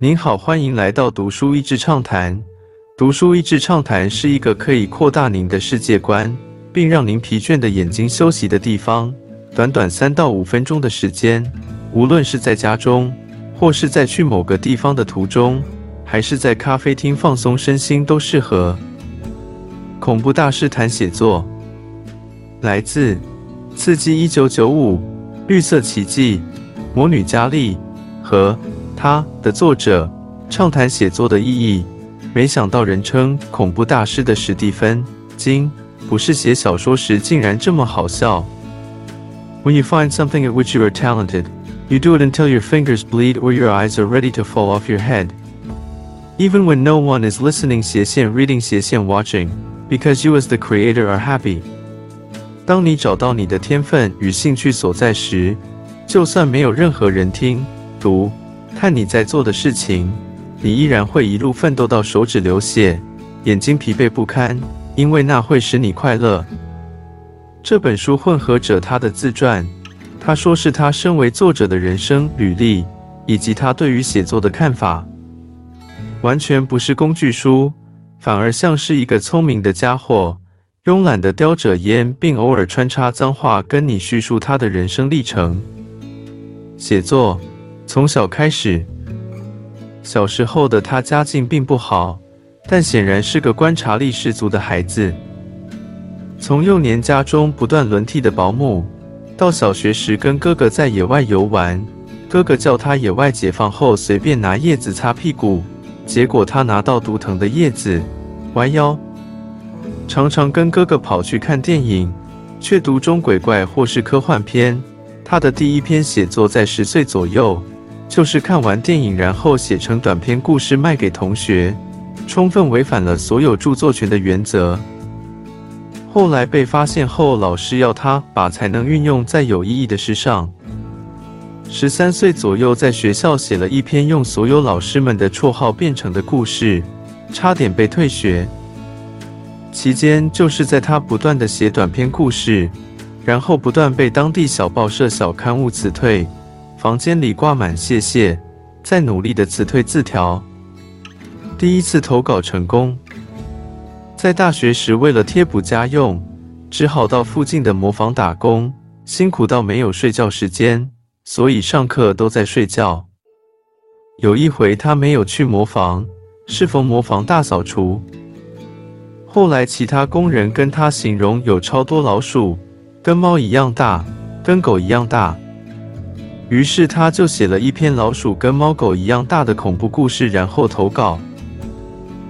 您好，欢迎来到读书益智畅谈。读书益智畅谈是一个可以扩大您的世界观，并让您疲倦的眼睛休息的地方。短短三到五分钟的时间，无论是在家中，或是在去某个地方的途中，还是在咖啡厅放松身心，都适合。恐怖大师谈写作，来自《刺激一九九五》《绿色奇迹》《魔女佳丽》和。他的作者畅谈写作的意义。没想到人称恐怖大师的史蒂芬金不是写小说时竟然这么好笑。When you find something at which you are talented, you do it until your fingers bleed or your eyes are ready to fall off your head. Even when no one is listening 斜线 reading 斜线 watching, because you as the creator are happy. 当你找到你的天分与兴趣所在时，就算没有任何人听读。 看你在做的事情，你依然会一路奋斗到手指流血、眼睛疲惫不堪，因为那会使你快乐。这本书混合着他的自传，他说是他身为作者的人生履历，以及他对于写作的看法，完全不是工具书，反而像是一个聪明的家伙，慵懒的叼着烟，并偶尔穿插脏话跟你叙述他的人生历程。写作。从小开始，小时候的他家境并不好，但显然是个观察力十足的孩子。从幼年家中不断轮替的保姆，到小学时跟哥哥在野外游玩，哥哥叫他野外解放后随便拿叶子擦屁股，结果他拿到毒藤的叶子，弯腰。常常跟哥哥跑去看电影，却读中鬼怪或是科幻片。他的第一篇写作在十岁左右。就是看完电影，然后写成短篇故事卖给同学，充分违反了所有著作权的原则。后来被发现后，老师要他把才能运用在有意义的事上。十三岁左右，在学校写了一篇用所有老师们的绰号变成的故事，差点被退学。期间就是在他不断的写短篇故事，然后不断被当地小报社、小刊物辞退。房间里挂满谢谢，在努力的辞退字条。第一次投稿成功。在大学时，为了贴补家用，只好到附近的磨坊打工，辛苦到没有睡觉时间，所以上课都在睡觉。有一回，他没有去磨坊，是逢磨坊大扫除。后来，其他工人跟他形容有超多老鼠，跟猫一样大，跟狗一样大。于是他就写了一篇老鼠跟猫狗一样大的恐怖故事，然后投稿。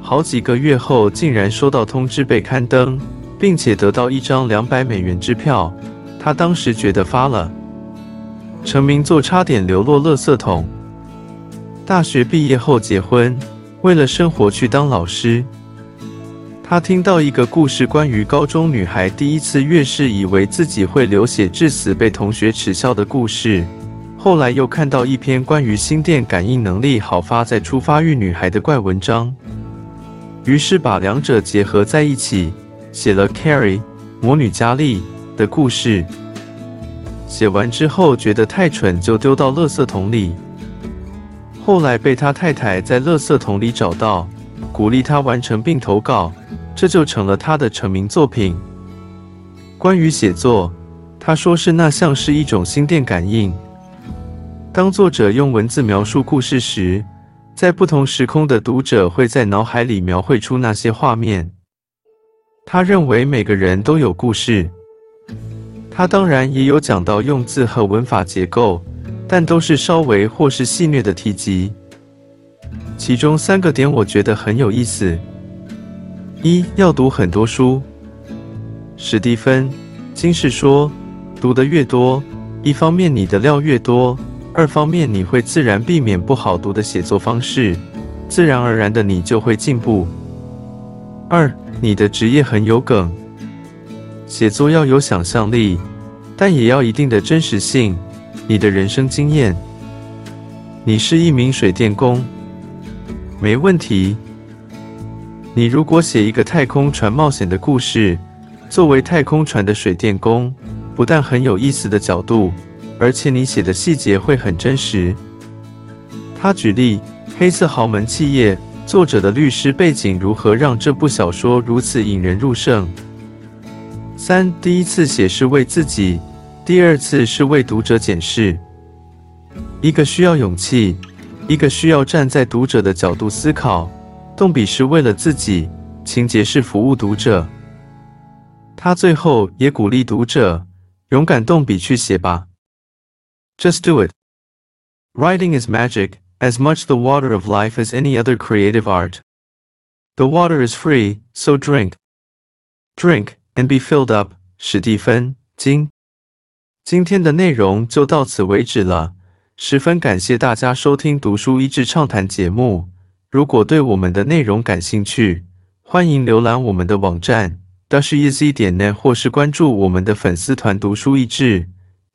好几个月后，竟然收到通知被刊登，并且得到一张两百美元支票。他当时觉得发了，成名作差点流落垃圾桶。大学毕业后结婚，为了生活去当老师。他听到一个故事，关于高中女孩第一次月事，以为自己会流血致死，被同学耻笑的故事。后来又看到一篇关于心电感应能力好发在初发育女孩的怪文章，于是把两者结合在一起，写了 Carrie 魔女佳丽的故事。写完之后觉得太蠢，就丢到垃圾桶里。后来被他太太在垃圾桶里找到，鼓励他完成并投稿，这就成了他的成名作品。关于写作，他说是那像是一种心电感应。当作者用文字描述故事时，在不同时空的读者会在脑海里描绘出那些画面。他认为每个人都有故事。他当然也有讲到用字和文法结构，但都是稍微或是戏谑的提及。其中三个点我觉得很有意思：一要读很多书。史蒂芬金士说，读得越多，一方面你的料越多。二方面，你会自然避免不好读的写作方式，自然而然的你就会进步。二，你的职业很有梗，写作要有想象力，但也要一定的真实性。你的人生经验，你是一名水电工，没问题。你如果写一个太空船冒险的故事，作为太空船的水电工，不但很有意思的角度。而且你写的细节会很真实。他举例黑色豪门企业作者的律师背景如何让这部小说如此引人入胜？三，第一次写是为自己，第二次是为读者检视。一个需要勇气，一个需要站在读者的角度思考。动笔是为了自己，情节是服务读者。他最后也鼓励读者勇敢动笔去写吧。Just do it. Writing is magic, as much the water of life as any other creative art. The water is free, so drink. Drink and be filled up. 史蒂芬金。今天的内容就到此为止了，十分感谢大家收听读书益智畅谈节目。如果对我们的内容感兴趣，欢迎浏览我们的网站 dasheasy 点 net，或是关注我们的粉丝团“读书益智”，